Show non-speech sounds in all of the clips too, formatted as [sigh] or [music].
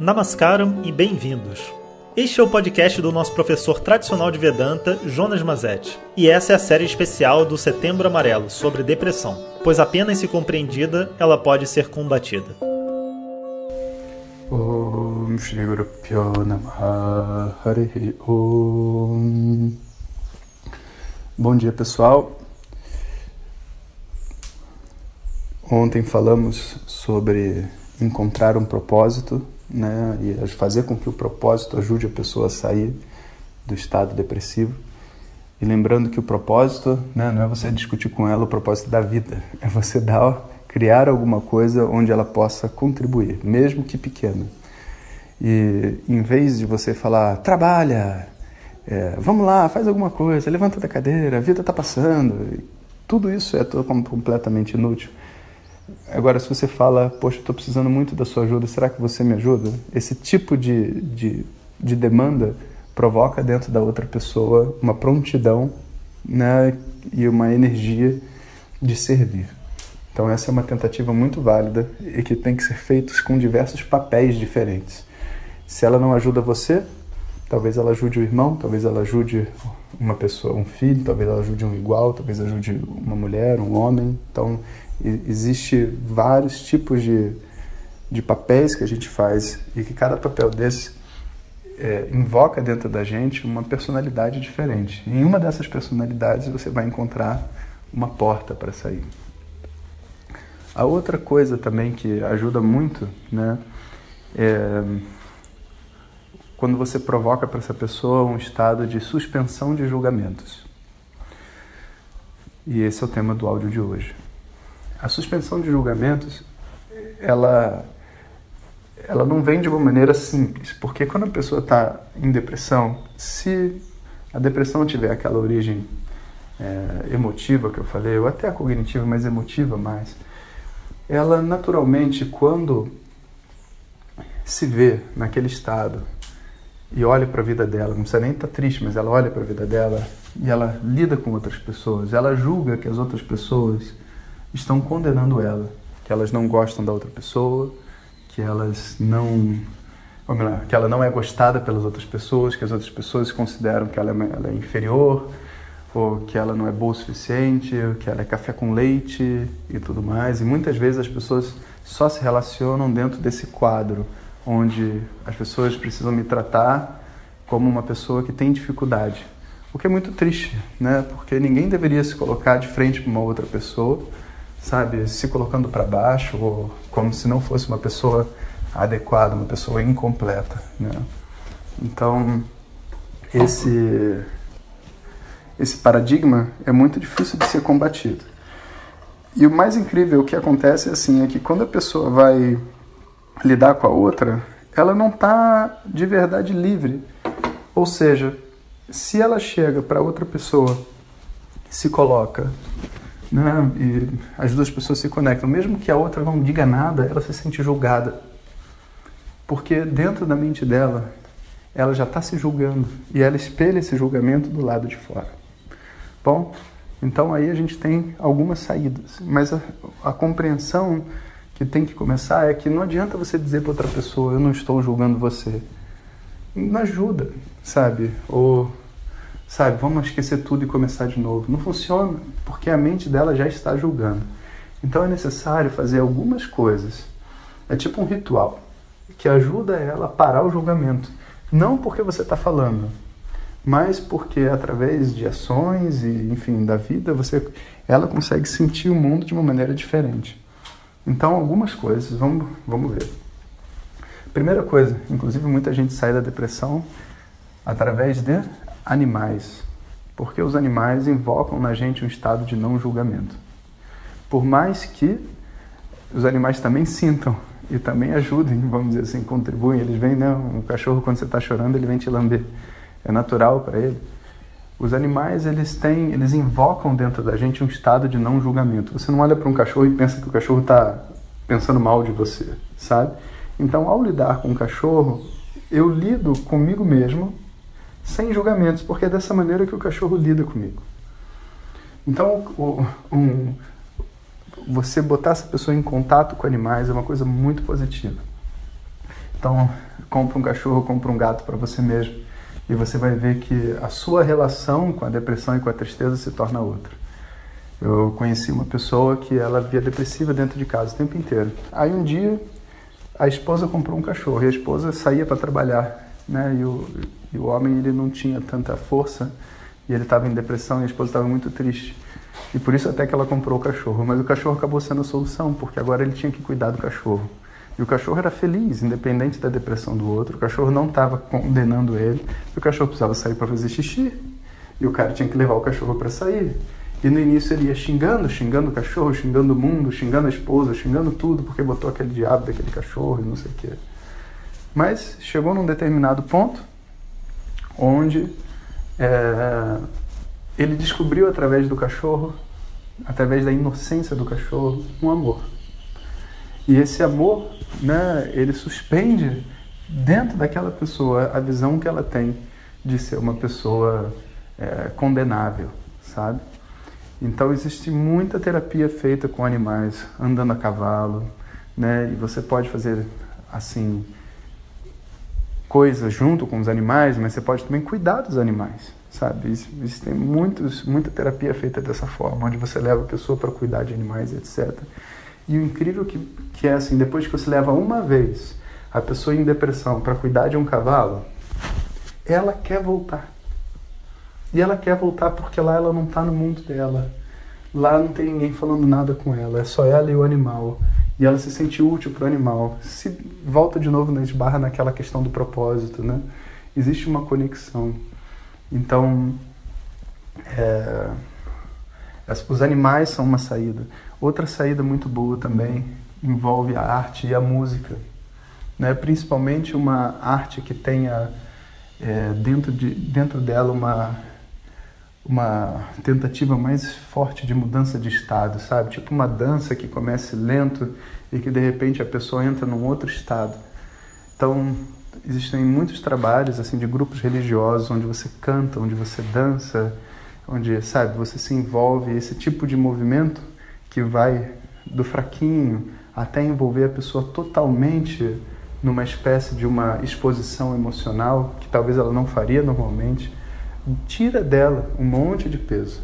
Namaskaram e bem-vindos. Este é o podcast do nosso professor tradicional de Vedanta, Jonas Mazetti. E essa é a série especial do Setembro Amarelo sobre depressão, pois apenas se compreendida, ela pode ser combatida. Om Shri Guru Namaha Om Bom dia pessoal. Ontem falamos sobre encontrar um propósito né, e fazer com que o propósito ajude a pessoa a sair do estado depressivo. E lembrando que o propósito né, não é você discutir com ela o propósito da vida, [laughs] é você dar, criar alguma coisa onde ela possa contribuir, mesmo que pequena. E em vez de você falar, trabalha, é, vamos lá, faz alguma coisa, levanta da cadeira, a vida está passando, tudo isso é completamente inútil. Agora, se você fala, poxa, estou precisando muito da sua ajuda, será que você me ajuda? Esse tipo de, de, de demanda provoca dentro da outra pessoa uma prontidão né, e uma energia de servir. Então, essa é uma tentativa muito válida e que tem que ser feita com diversos papéis diferentes. Se ela não ajuda você, talvez ela ajude o irmão, talvez ela ajude uma pessoa, um filho, talvez ela ajude um igual, talvez ajude uma mulher, um homem. Então, existe vários tipos de, de papéis que a gente faz e que cada papel desse é, invoca dentro da gente uma personalidade diferente. Em uma dessas personalidades você vai encontrar uma porta para sair. A outra coisa também que ajuda muito, né, é quando você provoca para essa pessoa um estado de suspensão de julgamentos. E esse é o tema do áudio de hoje. A suspensão de julgamentos, ela, ela não vem de uma maneira simples, porque quando a pessoa está em depressão, se a depressão tiver aquela origem é, emotiva que eu falei, ou até cognitiva, mas emotiva mais, ela naturalmente, quando se vê naquele estado e olha para a vida dela, não precisa nem estar tá triste, mas ela olha para a vida dela e ela lida com outras pessoas, ela julga que as outras pessoas estão condenando ela, que elas não gostam da outra pessoa, que elas não, melhor, que ela não é gostada pelas outras pessoas, que as outras pessoas consideram que ela é, ela é inferior, ou que ela não é boa o suficiente, ou que ela é café com leite e tudo mais. E muitas vezes as pessoas só se relacionam dentro desse quadro onde as pessoas precisam me tratar como uma pessoa que tem dificuldade. O que é muito triste, né? Porque ninguém deveria se colocar de frente para uma outra pessoa sabe, se colocando para baixo, ou como se não fosse uma pessoa adequada, uma pessoa incompleta, né? Então, esse esse paradigma é muito difícil de ser combatido. E o mais incrível que acontece assim é que quando a pessoa vai lidar com a outra, ela não está de verdade livre. Ou seja, se ela chega para outra pessoa se coloca né? E as duas pessoas se conectam. Mesmo que a outra não diga nada, ela se sente julgada. Porque dentro da mente dela, ela já está se julgando e ela espelha esse julgamento do lado de fora. Bom, então aí a gente tem algumas saídas, mas a, a compreensão que tem que começar é que não adianta você dizer para outra pessoa, eu não estou julgando você. Não ajuda, sabe? Ou sabe, vamos esquecer tudo e começar de novo. Não funciona, porque a mente dela já está julgando. Então é necessário fazer algumas coisas. É tipo um ritual que ajuda ela a parar o julgamento. Não porque você está falando, mas porque através de ações e, enfim, da vida, você, ela consegue sentir o mundo de uma maneira diferente. Então, algumas coisas, vamos, vamos ver. Primeira coisa, inclusive muita gente sai da depressão através de animais, porque os animais invocam na gente um estado de não julgamento. Por mais que os animais também sintam e também ajudem, vamos dizer assim, contribuem, eles vêm, né? Um cachorro quando você está chorando, ele vem te lamber. É natural para ele. Os animais, eles têm, eles invocam dentro da gente um estado de não julgamento. Você não olha para um cachorro e pensa que o cachorro está pensando mal de você, sabe? Então, ao lidar com o cachorro, eu lido comigo mesmo sem julgamentos, porque é dessa maneira que o cachorro lida comigo. Então, o, um, você botar essa pessoa em contato com animais é uma coisa muito positiva. Então, compra um cachorro, compra um gato para você mesmo. E você vai ver que a sua relação com a depressão e com a tristeza se torna outra. Eu conheci uma pessoa que ela via depressiva dentro de casa o tempo inteiro. Aí um dia a esposa comprou um cachorro e a esposa saía para trabalhar, né? E o, e o homem ele não tinha tanta força e ele estava em depressão e a esposa estava muito triste. E por isso até que ela comprou o cachorro. Mas o cachorro acabou sendo a solução, porque agora ele tinha que cuidar do cachorro. E o cachorro era feliz, independente da depressão do outro. O cachorro não estava condenando ele. O cachorro precisava sair para fazer xixi. E o cara tinha que levar o cachorro para sair. E no início ele ia xingando, xingando o cachorro, xingando o mundo, xingando a esposa, xingando tudo, porque botou aquele diabo daquele cachorro e não sei o quê. Mas chegou num determinado ponto onde é, ele descobriu através do cachorro, através da inocência do cachorro, um amor. E esse amor, né, ele suspende dentro daquela pessoa a visão que ela tem de ser uma pessoa é, condenável, sabe? Então existe muita terapia feita com animais, andando a cavalo, né? E você pode fazer assim coisas junto com os animais, mas você pode também cuidar dos animais sabe? Existem muitos, muita terapia feita dessa forma, onde você leva a pessoa para cuidar de animais, etc. E o incrível que, que é assim, depois que você leva uma vez a pessoa em depressão para cuidar de um cavalo, ela quer voltar. E ela quer voltar porque lá ela não está no mundo dela. Lá não tem ninguém falando nada com ela, é só ela e o animal. E ela se sente útil para o animal. Se volta de novo na esbarra naquela questão do propósito, né? Existe uma conexão. Então, é, os animais são uma saída. Outra saída muito boa também envolve a arte e a música. Né? Principalmente uma arte que tenha é, dentro, de, dentro dela uma, uma tentativa mais forte de mudança de estado, sabe? Tipo uma dança que comece lento e que de repente a pessoa entra num outro estado. Então, existem muitos trabalhos assim de grupos religiosos onde você canta, onde você dança, onde sabe você se envolve esse tipo de movimento que vai do fraquinho até envolver a pessoa totalmente numa espécie de uma exposição emocional que talvez ela não faria normalmente, tira dela um monte de peso,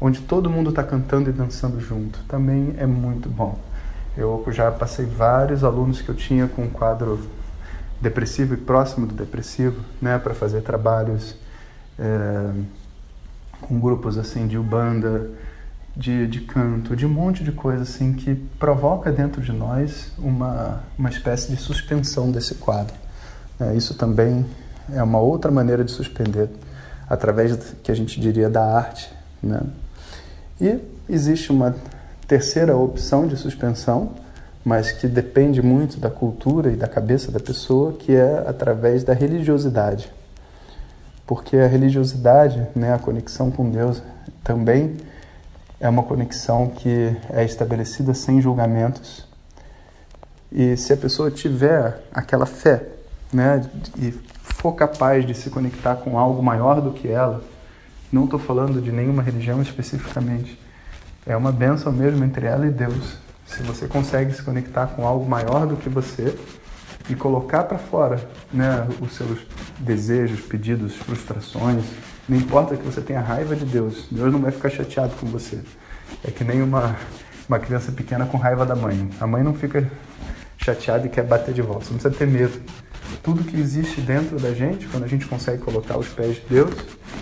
onde todo mundo está cantando e dançando junto. Também é muito bom. Eu já passei vários alunos que eu tinha com um quadro depressivo e próximo do depressivo, né, para fazer trabalhos é, com grupos assim de ubanda, de, de canto, de um monte de coisa assim que provoca dentro de nós uma, uma espécie de suspensão desse quadro. É, isso também é uma outra maneira de suspender, através que a gente diria da arte. Né? E existe uma terceira opção de suspensão, mas que depende muito da cultura e da cabeça da pessoa, que é através da religiosidade. Porque a religiosidade, né, a conexão com Deus, também é uma conexão que é estabelecida sem julgamentos. E se a pessoa tiver aquela fé, né, e for capaz de se conectar com algo maior do que ela, não estou falando de nenhuma religião especificamente, é uma bênção mesmo entre ela e Deus se você consegue se conectar com algo maior do que você e colocar para fora né, os seus desejos, pedidos, frustrações, não importa que você tenha raiva de Deus, Deus não vai ficar chateado com você. É que nem uma, uma criança pequena com raiva da mãe. A mãe não fica chateada e quer bater de volta, você não precisa ter medo. Tudo que existe dentro da gente, quando a gente consegue colocar os pés de Deus,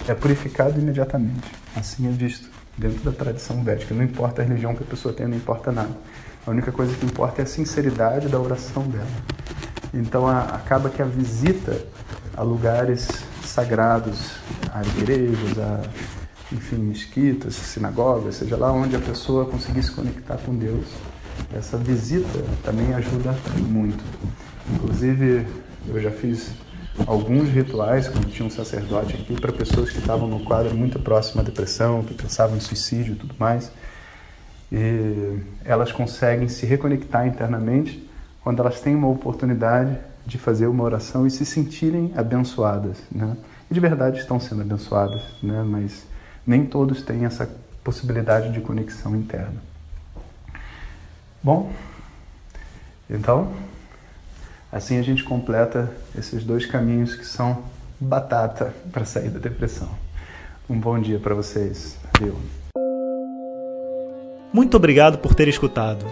é purificado imediatamente. Assim é visto dentro da tradição védica. Não importa a religião que a pessoa tenha, não importa nada. A única coisa que importa é a sinceridade da oração dela. Então a, acaba que a visita a lugares sagrados, a igrejas, a enfim, mesquitas, sinagogas, seja lá onde a pessoa conseguir se conectar com Deus, essa visita também ajuda muito. Inclusive, eu já fiz alguns rituais, quando tinha um sacerdote aqui, para pessoas que estavam no quadro muito próximo à depressão, que pensavam em suicídio e tudo mais. E elas conseguem se reconectar internamente quando elas têm uma oportunidade de fazer uma oração e se sentirem abençoadas, né? E de verdade estão sendo abençoadas, né? Mas nem todos têm essa possibilidade de conexão interna. Bom, então Assim a gente completa esses dois caminhos que são batata para sair da depressão. Um bom dia para vocês. Adeus. Muito obrigado por ter escutado.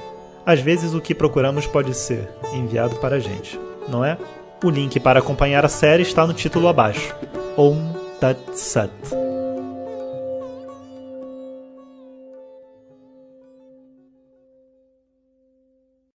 Às vezes o que procuramos pode ser enviado para a gente, não é? O link para acompanhar a série está no título abaixo. Om Tat Sat.